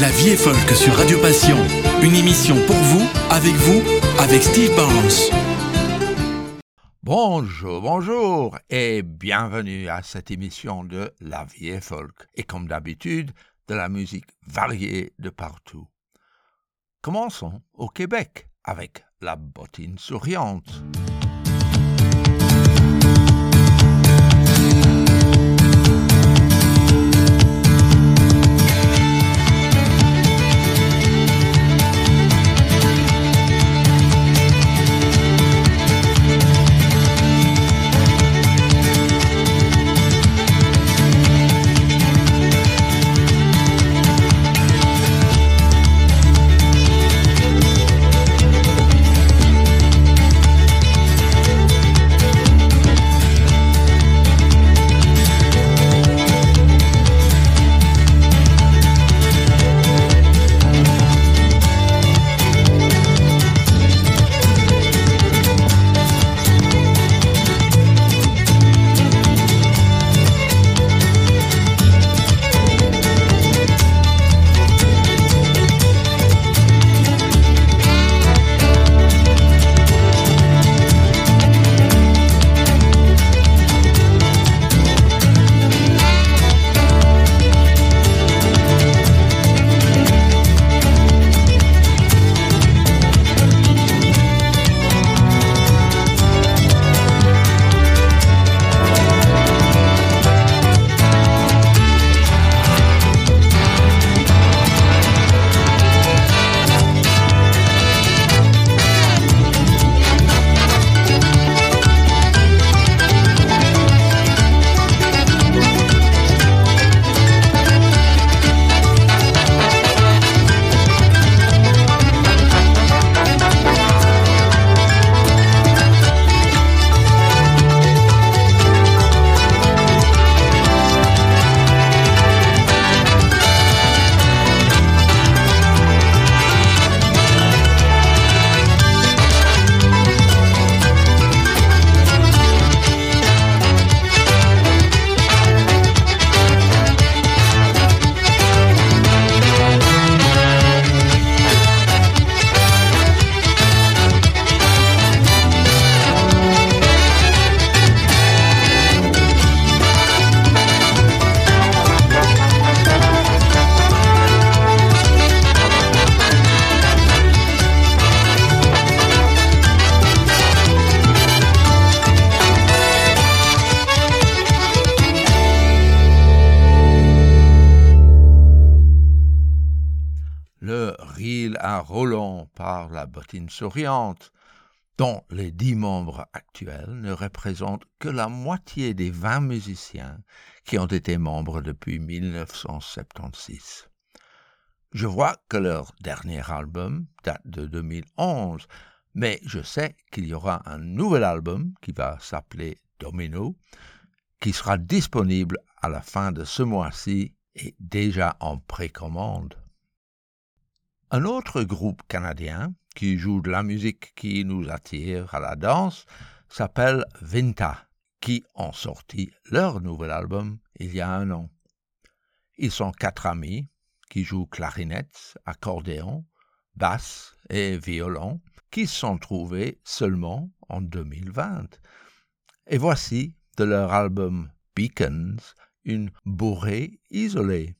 La vie est folk sur Radio Passion. Une émission pour vous, avec vous, avec Steve Barnes. Bonjour, bonjour et bienvenue à cette émission de La vie est folk. Et comme d'habitude, de la musique variée de partout. Commençons au Québec avec la bottine souriante. Bottine souriante, dont les dix membres actuels ne représentent que la moitié des vingt musiciens qui ont été membres depuis 1976. Je vois que leur dernier album date de 2011, mais je sais qu'il y aura un nouvel album qui va s'appeler Domino, qui sera disponible à la fin de ce mois-ci et déjà en précommande. Un autre groupe canadien qui joue de la musique qui nous attire à la danse s'appelle Vinta, qui ont sorti leur nouvel album il y a un an. Ils sont quatre amis qui jouent clarinette, accordéon, basse et violon, qui se sont trouvés seulement en 2020. Et voici de leur album Beacons une bourrée isolée.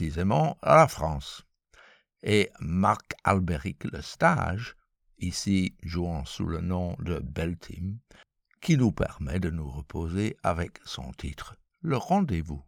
Précisément à la France. Et Marc Albéric Lestage, ici jouant sous le nom de Beltim, qui nous permet de nous reposer avec son titre Le rendez-vous.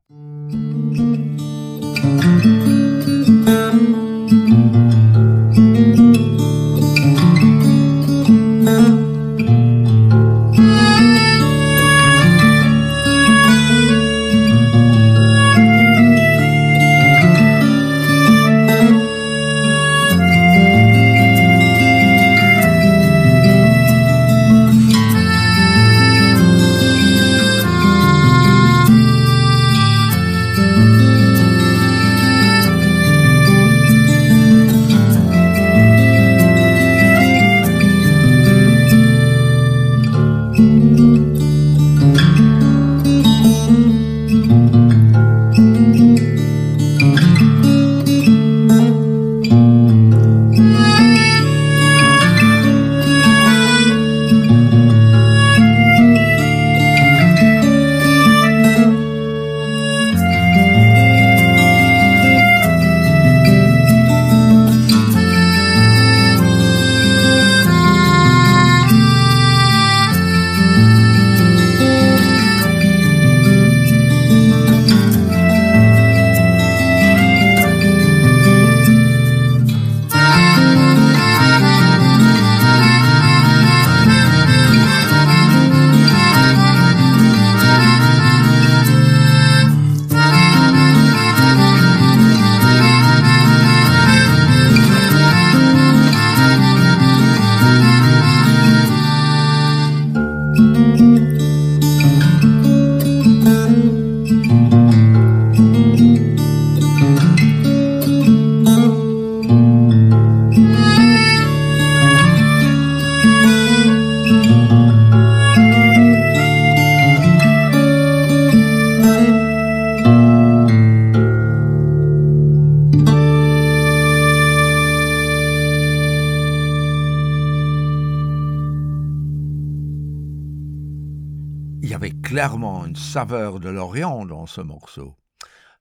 Saveur de l'Orient dans ce morceau.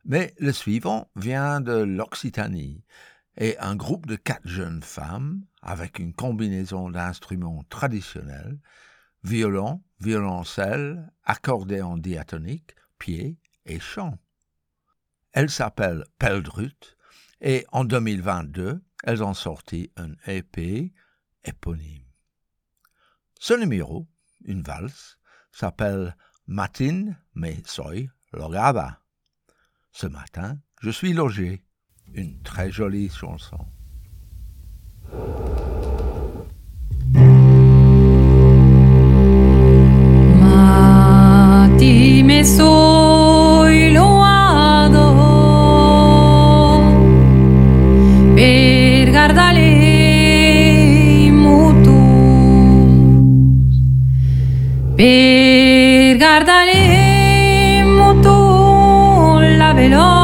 Mais le suivant vient de l'Occitanie et un groupe de quatre jeunes femmes avec une combinaison d'instruments traditionnels, violon, violoncelle, accordéon diatonique, pied et chant. Elles s'appellent Peldrut et en 2022, elles ont sorti un EP éponyme. Ce numéro, une valse, s'appelle Matin me soy logada. Ce matin, je suis logé. Une très jolie chanson. No.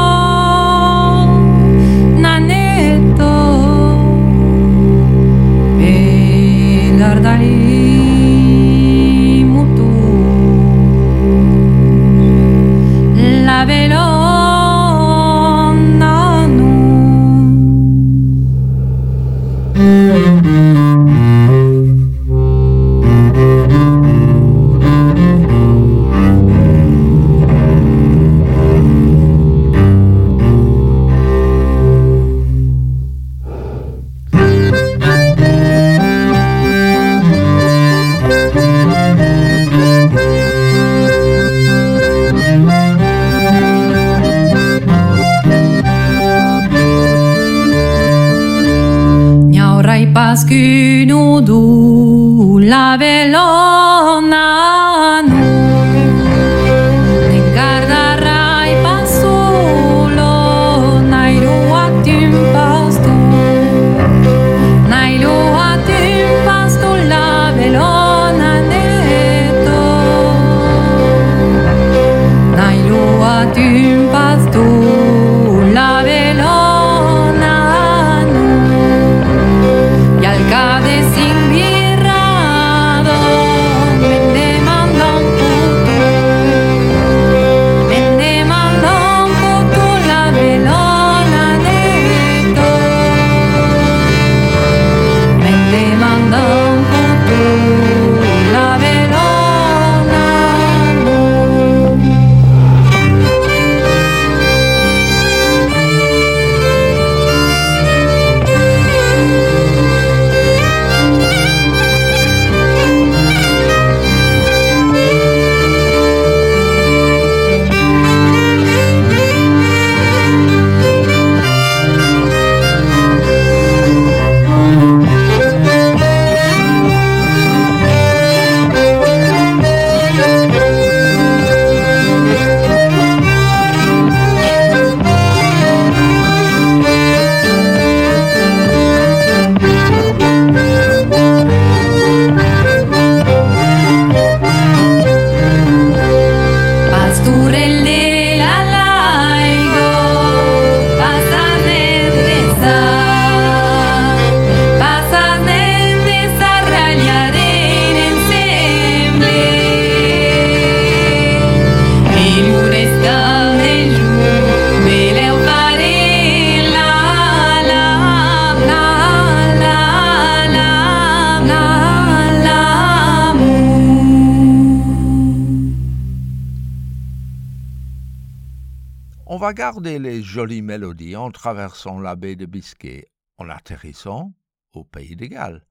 Jolies mélodies en traversant la baie de Biscay, en atterrissant au pays de Galles,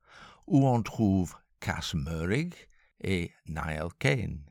où on trouve Cass Murray et Niall Kane.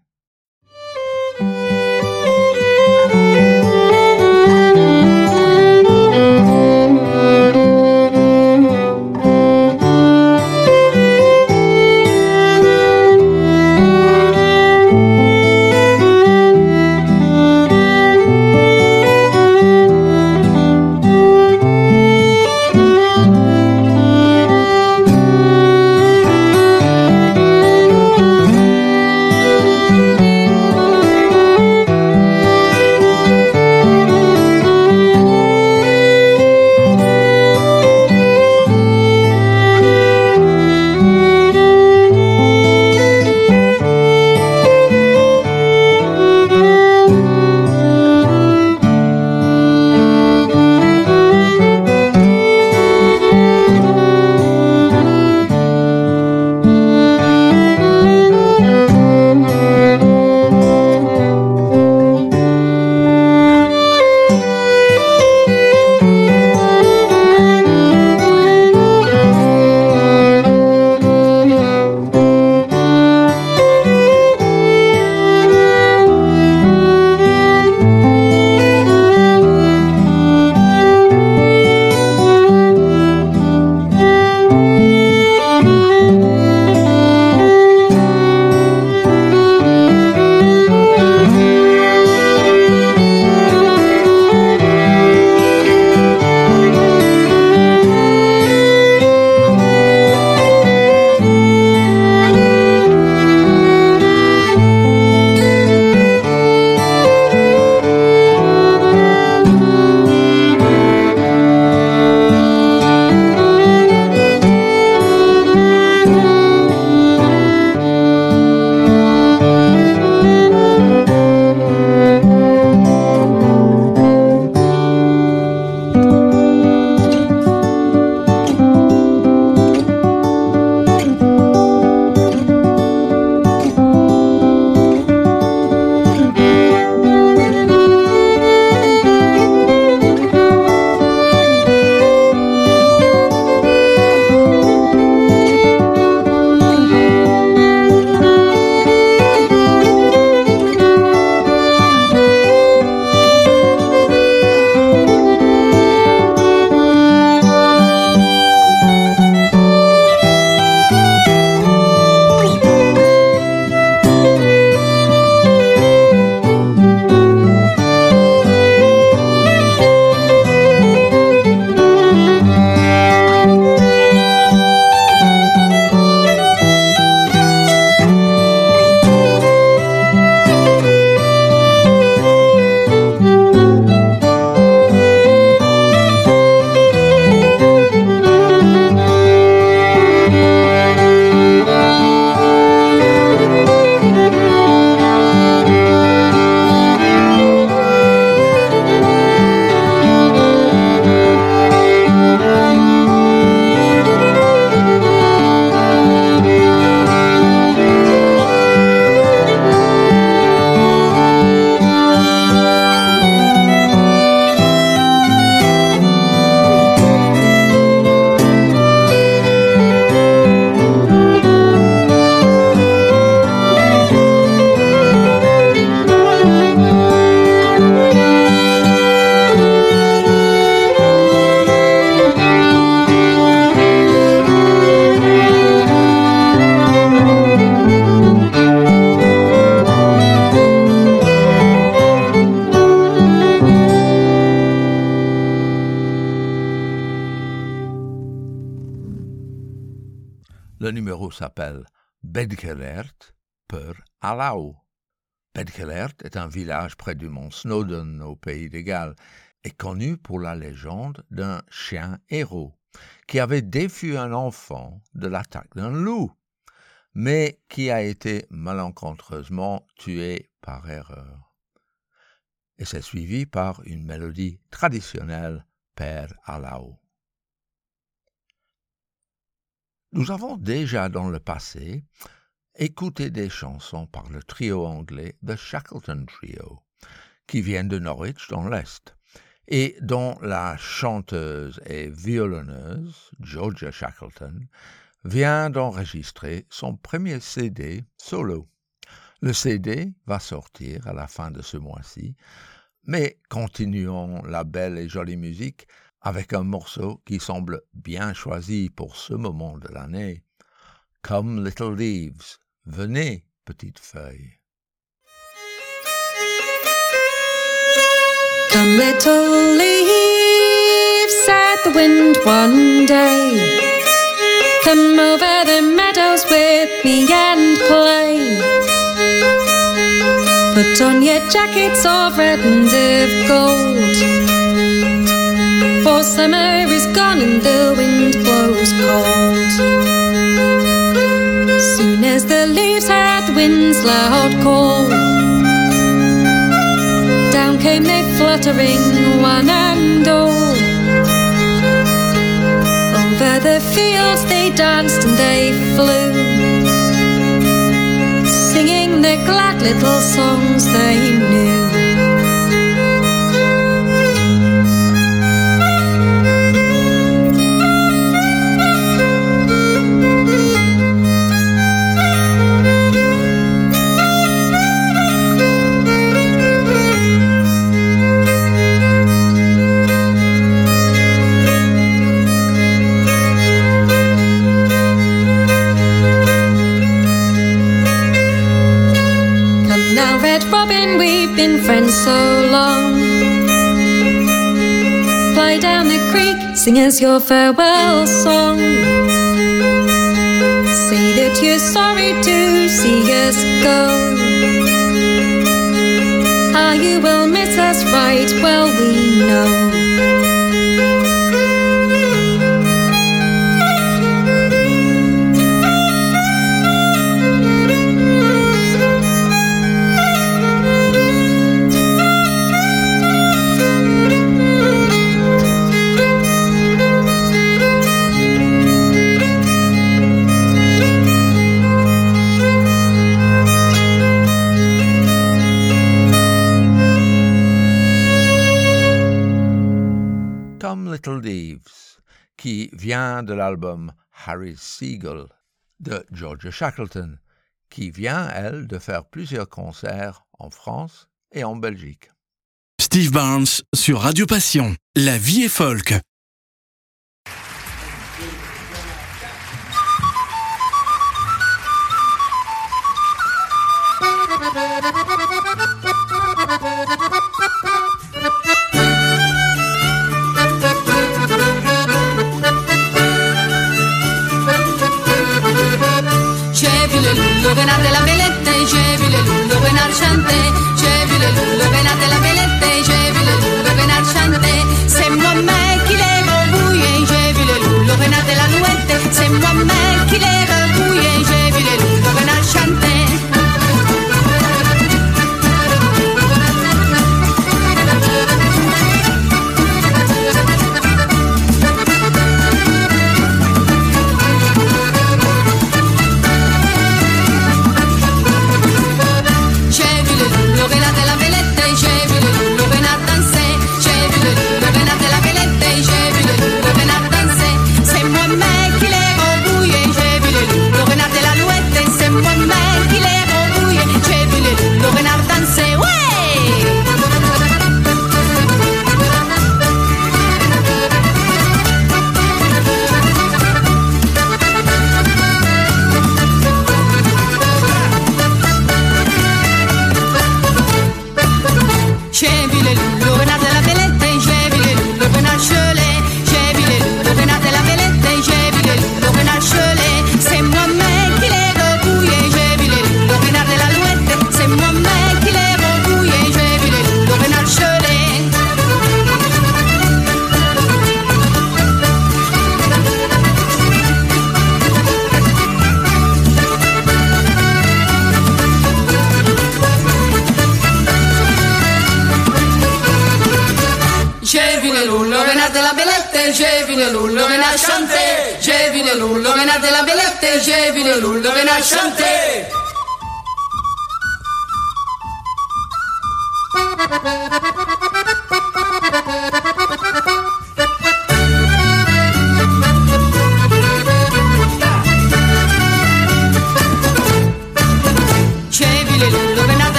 S'appelle Bedgelert per Alau. Bedgelert est un village près du mont Snowdon au pays de Galles et connu pour la légende d'un chien héros qui avait défui un enfant de l'attaque d'un loup, mais qui a été malencontreusement tué par erreur. Et c'est suivi par une mélodie traditionnelle Père Alau. Nous avons déjà dans le passé écouté des chansons par le trio anglais The Shackleton Trio, qui viennent de Norwich dans l'Est, et dont la chanteuse et violonneuse, Georgia Shackleton, vient d'enregistrer son premier CD solo. Le CD va sortir à la fin de ce mois-ci, mais continuons la belle et jolie musique avec un morceau qui semble bien choisi pour ce moment de l'année. Come Little Leaves, venez, petites feuilles. Come little leaves, said the wind one day. Come over the meadows with me and play. Put on your jackets of red and of gold. Summer is gone and the wind blows cold. Soon as the leaves heard the wind's loud call, down came they fluttering one and all. Over the fields they danced and they flew, singing the glad little songs they knew. So long. Fly down the creek, sing us your farewell song. Say that you're sorry to see us go. How you will miss us right well, we know. Vient de l'album Harry Siegel de Georgia Shackleton, qui vient, elle, de faire plusieurs concerts en France et en Belgique. Steve Barnes sur Radio Passion. La vie est folk. Cevile lullo venate la veletta e cevile lullo ben arciante Cevile lullo venate la veletta e cevile lullo ben arciante Sembra me chi levo buie e cevile lullo venate la luette. Sembra me chi levo buie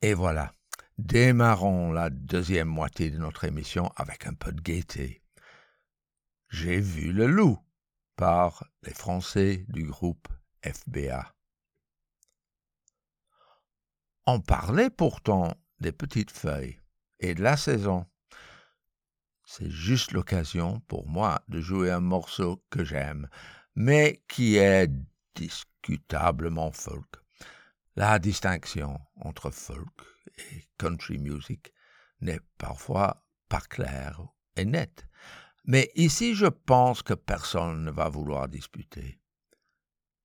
Et voilà, démarrons la deuxième moitié de notre émission avec un peu de gaieté. J'ai vu le loup par les Français du groupe FBA. On parlait pourtant des petites feuilles et de la saison. C'est juste l'occasion pour moi de jouer un morceau que j'aime, mais qui est discutablement folk. La distinction entre folk et country music n'est parfois pas claire et nette. Mais ici, je pense que personne ne va vouloir disputer.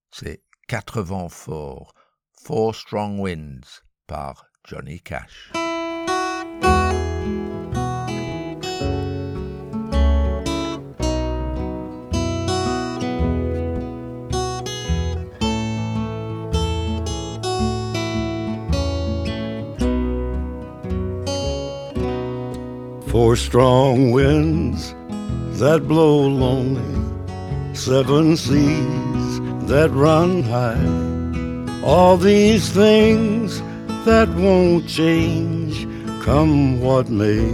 C'est Quatre vents forts, Four Strong Winds par Johnny Cash. Four strong winds that blow lonely, seven seas that run high. All these things that won't change, come what may.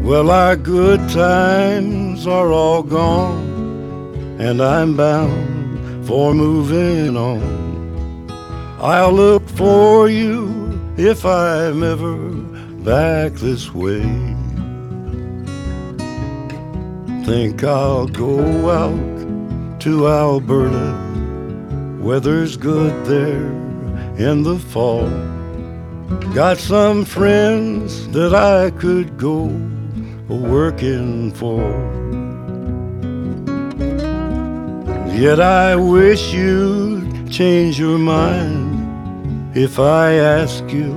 Well, our good times are all gone, and I'm bound for moving on. I'll look for you if I'm ever back this way. Think I'll go out to Alberta. Weather's good there in the fall. Got some friends that I could go working for. Yet I wish you'd change your mind if I ask you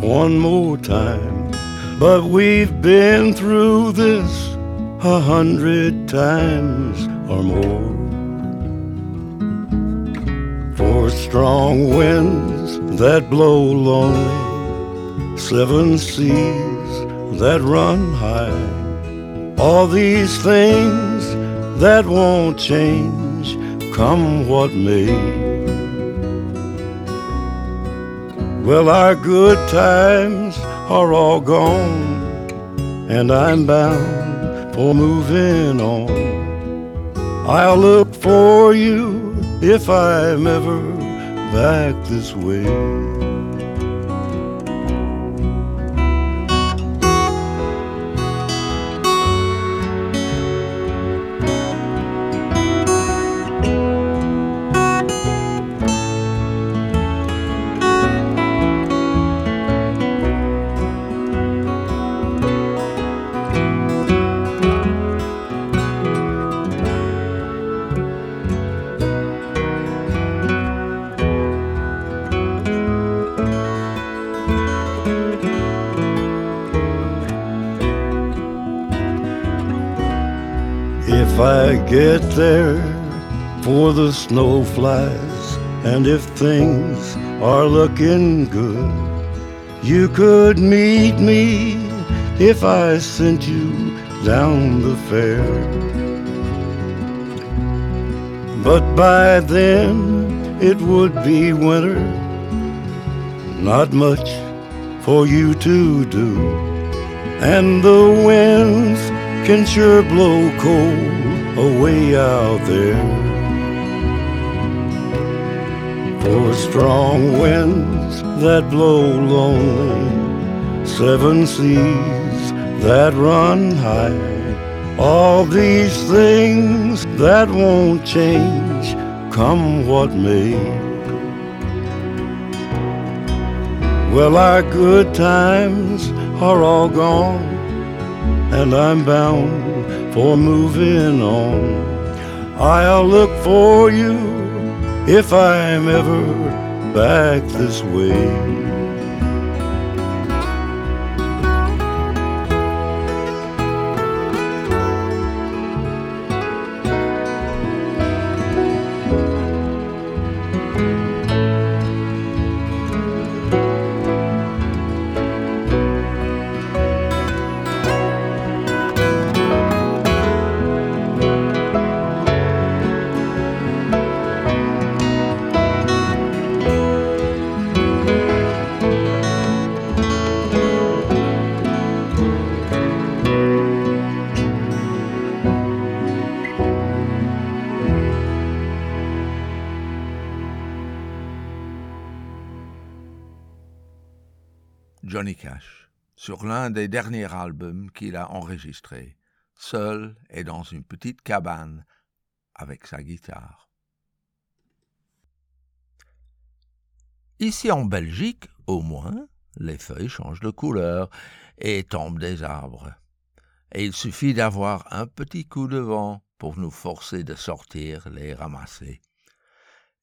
one more time. But we've been through this a hundred times or more. Four strong winds that blow lonely, seven seas that run high. All these things that won't change, come what may. Well, our good times are all gone, and I'm bound for moving on. I'll look for you if I'm ever back this way. I get there for the snow flies, and if things are looking good, you could meet me if I sent you down the fair. But by then it would be winter, not much for you to do, and the winds can sure blow cold away out there. Four strong winds that blow lonely, seven seas that run high. All these things that won't change, come what may. Well, our good times are all gone, and I'm bound for moving on. I'll look for you if I'm ever back this way. Sur l'un des derniers albums qu'il a enregistrés, seul et dans une petite cabane avec sa guitare. Ici en Belgique, au moins, les feuilles changent de couleur et tombent des arbres. Et il suffit d'avoir un petit coup de vent pour nous forcer de sortir les ramasser.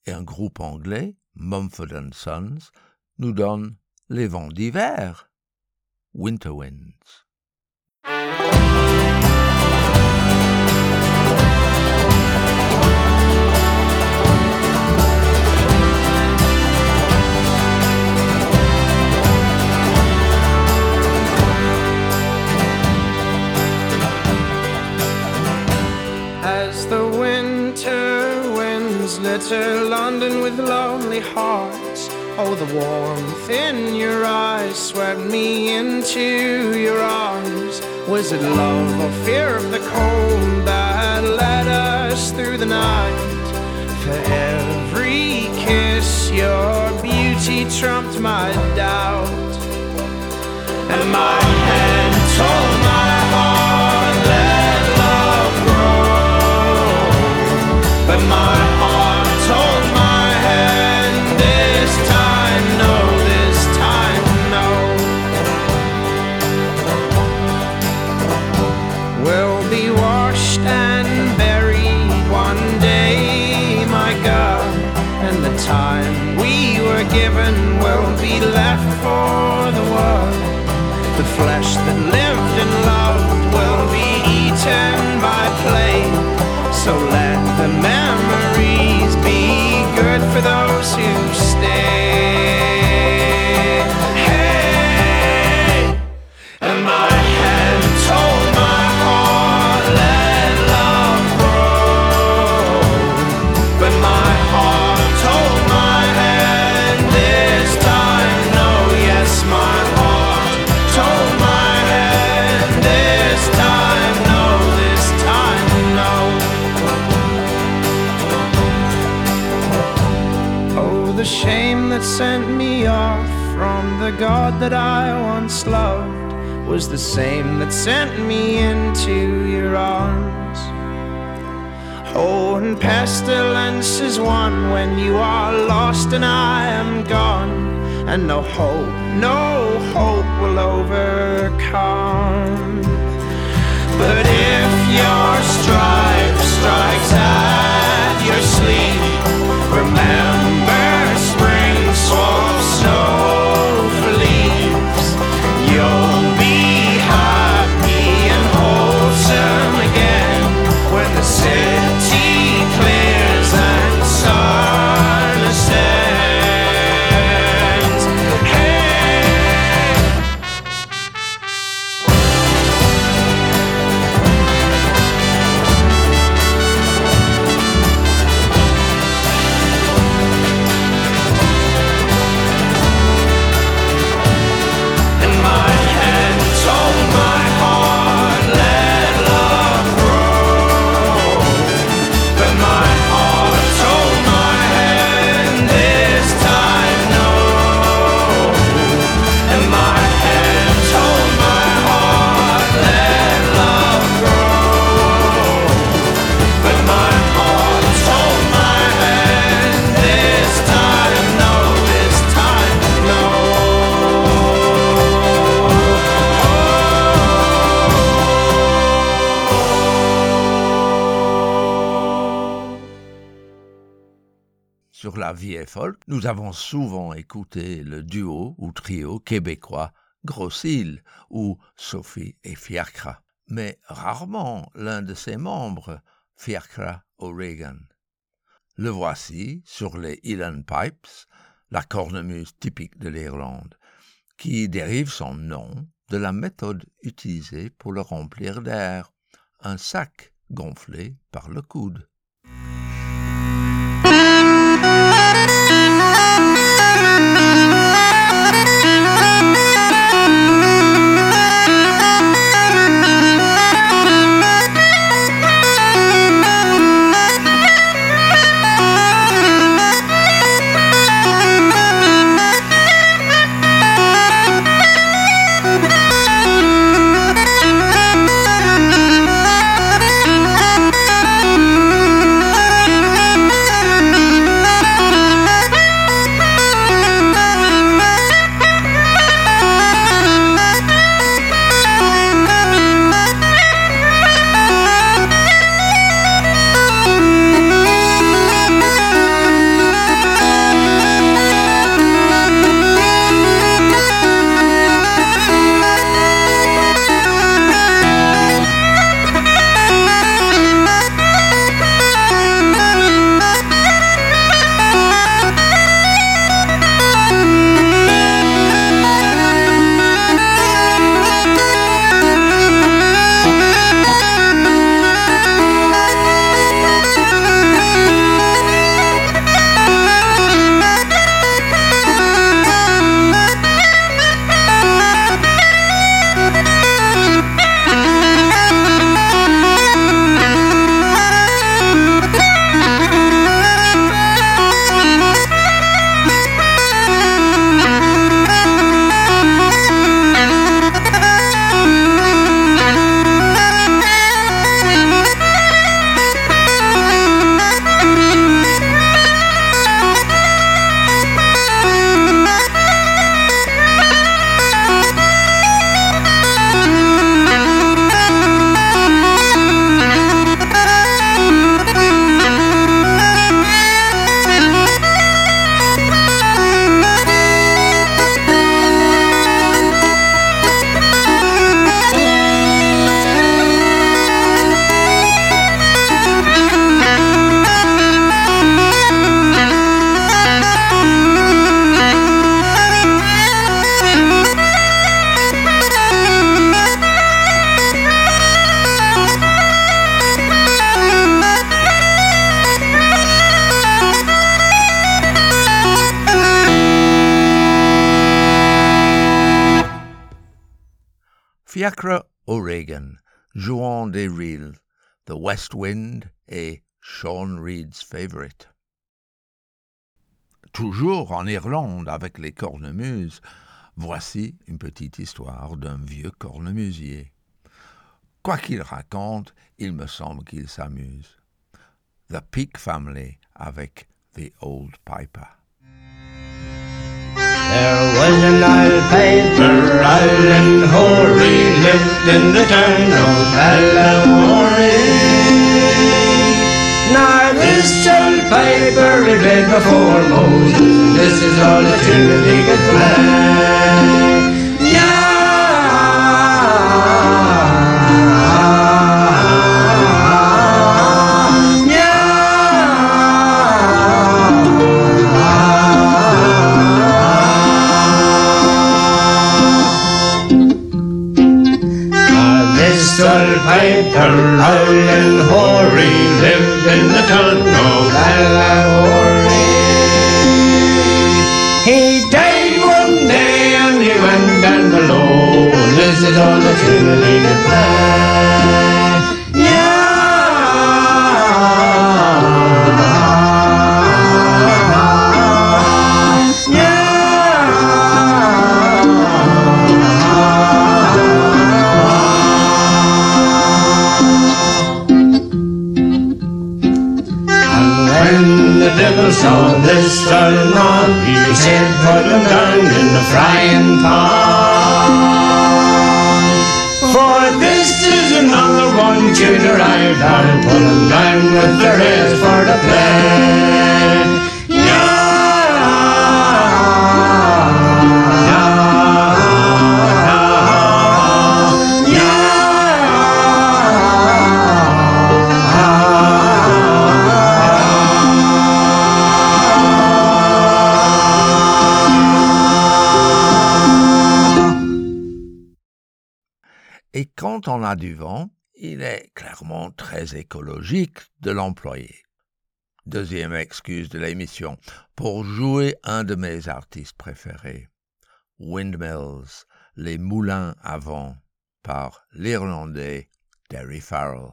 Et un groupe anglais, Mumford Sons, nous donne les vents d'hiver, winter winds. As the winter winds litter London with lonely hearts. Oh, the warmth in your eyes swept me into your arms. Was it love or fear of the cold that led us through the night? For every kiss, your beauty trumped my doubt. And my hand God that I once loved was the same that sent me into your arms. Oh, and pestilence is one when you are lost and I am gone, and no hope, no hope will overcome. But if your stripe strikes at your sleep, nous avons souvent écouté le duo ou trio québécois Grossil ou Sophie et Fiacra, mais rarement l'un de ses membres, Fiacra O'Regan. Le voici sur les Elan Pipes, la cornemuse typique de l'Irlande, qui dérive son nom de la méthode utilisée pour le remplir d'air, un sac gonflé par le coude. Fiacre O'Regan, jouant des reels, The West Wind et Sean Reed's Favorite. Toujours en Irlande avec les cornemuses, voici une petite histoire d'un vieux cornemusier. Quoi qu'il raconte, il me semble qu'il s'amuse. The Peak Family avec The Old Piper. There was an old piper, Allen Hoary, lived in the town of Ballawhorry. Now this old piper he played before Moses, this is all the tune he could. Old du vent, il est clairement très écologique de l'employer. Deuxième excuse de l'émission, pour jouer un de mes artistes préférés, Windmills, les moulins à vent, par l'Irlandais Derry Farrell.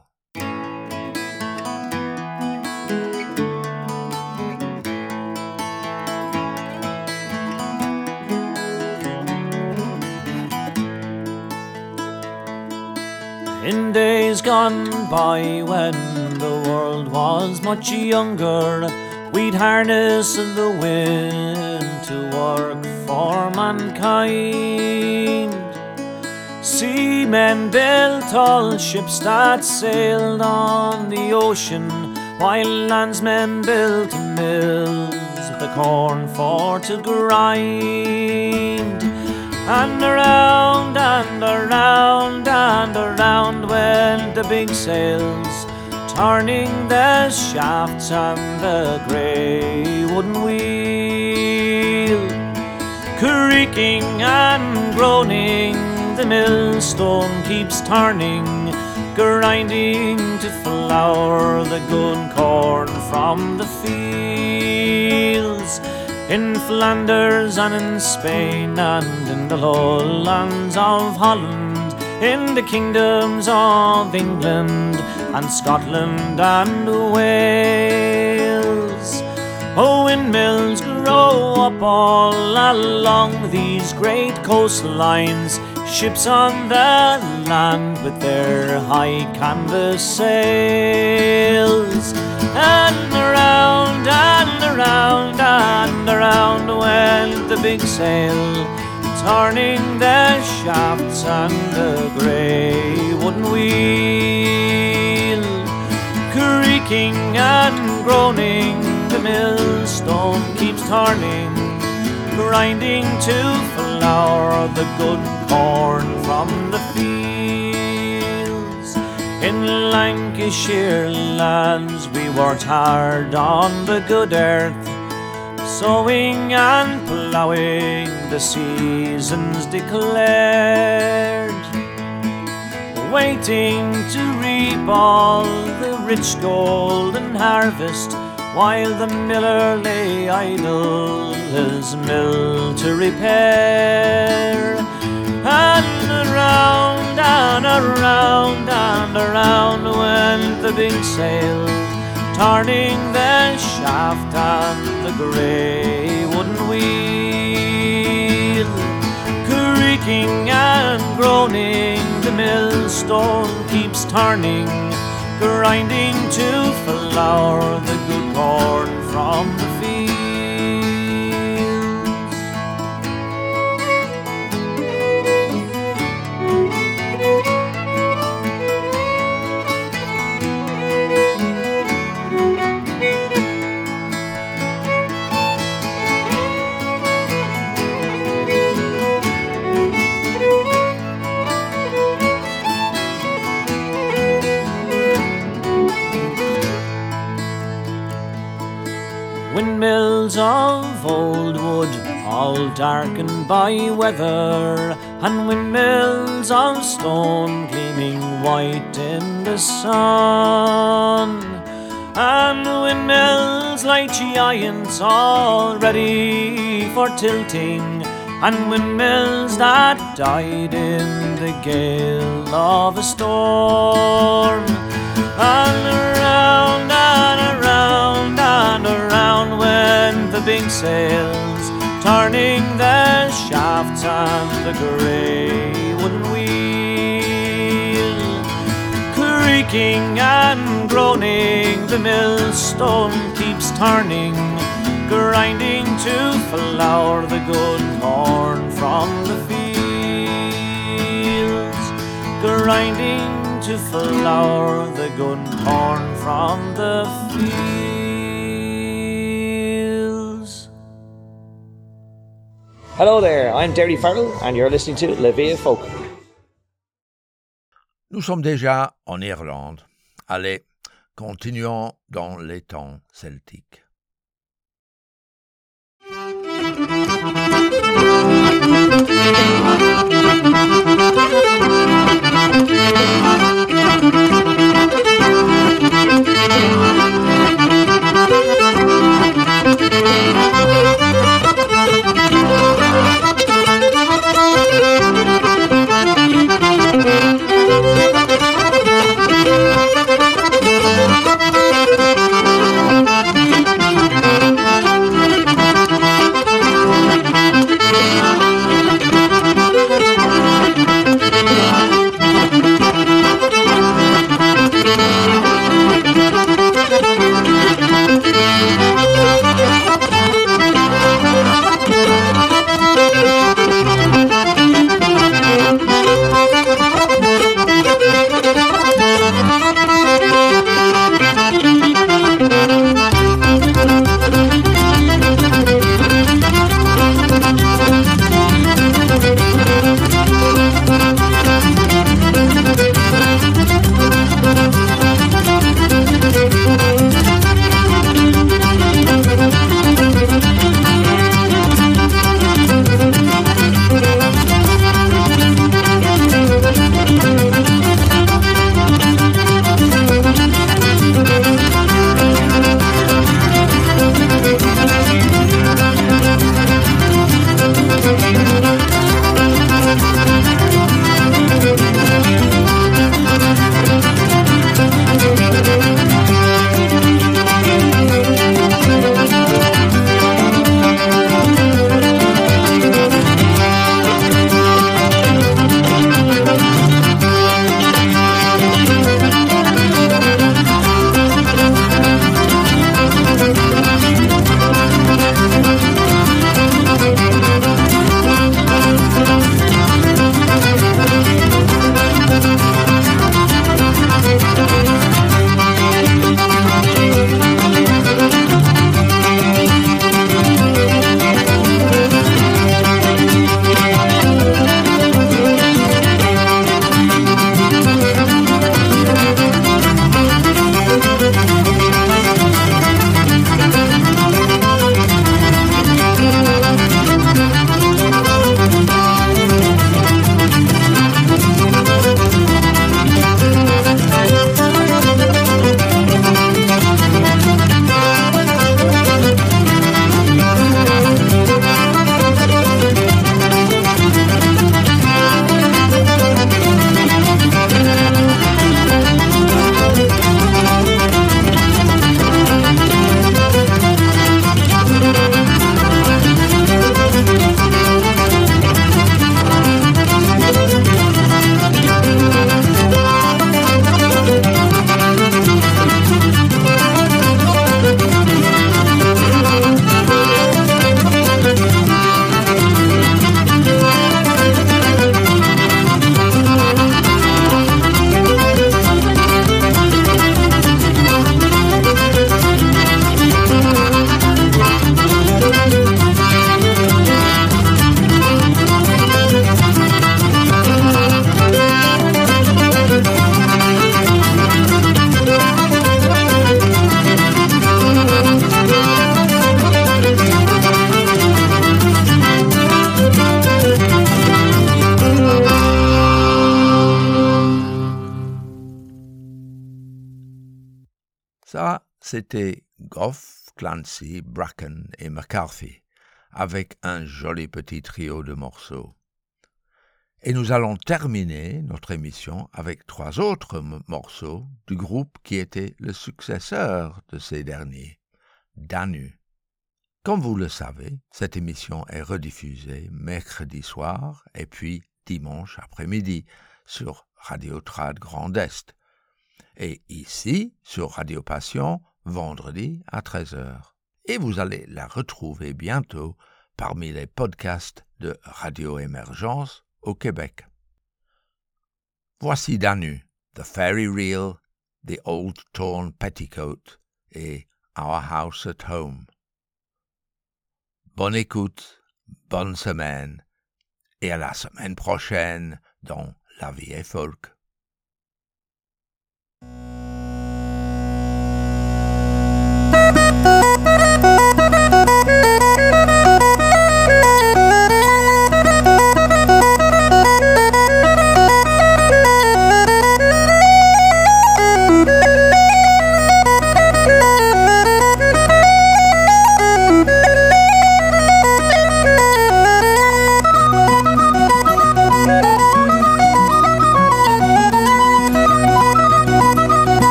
In days gone by when the world was much younger, we'd harness the wind to work for mankind. Seamen built tall ships that sailed on the ocean, while landsmen built mills, the corn for to grind. And around and around and around went the big sails, turning the shafts and the grey wooden wheel. Creaking and groaning, the millstone keeps turning, grinding to flour the good corn from the fields. In Flanders and in Spain and in the lowlands of Holland, in the kingdoms of England and Scotland and Wales. Oh, windmills grow up all along these great coastlines, ships on the land with their high canvas sails. And around and around and around went the big sail, turning the shafts and the grey wooden wheel. Creaking and groaning, the millstone keeps turning, grinding to flour the good corn from the fields. In Lancashire lands we worked hard on the good earth, sowing and ploughing the seasons declared waiting to reap all the rich golden harvest while the miller lay idle his mill to repair. And around and around and around went the big sail, turning the shaft and the grey wooden wheel creaking and groaning, the millstone keeps turning, grinding to flour the corn from the Windmills of old wood, all darkened by weather, and windmills of stone gleaming white in the sun. And windmills like giants all ready for tilting, and windmills that died in the gale of a storm. And around and around the big sails, turning the shafts and the grey wooden wheel. Creaking and groaning, the millstone keeps turning, grinding to flour the good corn from the fields. Grinding to flour the good corn from the fields. Hello there, I'm Derry Farrell, and you're listening to La Via Folk. Nous sommes déjà en Irlande. Allez, continuons dans les temps celtiques. Ça, c'était Goff, Clancy, Bracken et McCarthy, avec un joli petit trio de morceaux. Et nous allons terminer notre émission avec trois autres morceaux du groupe qui était le successeur de ces derniers, Danu. Comme vous le savez, cette émission est rediffusée mercredi soir et puis dimanche après-midi sur Radio Trad Grand Est. Et ici, sur Radio Passion, vendredi à 13h. Et vous allez la retrouver bientôt parmi les podcasts de Radio Émergence au Québec. Voici Danu, The Fairy Reel, The Old Torn Petticoat et Our House at Home. Bonne écoute, bonne semaine et à la semaine prochaine dans La vie folk.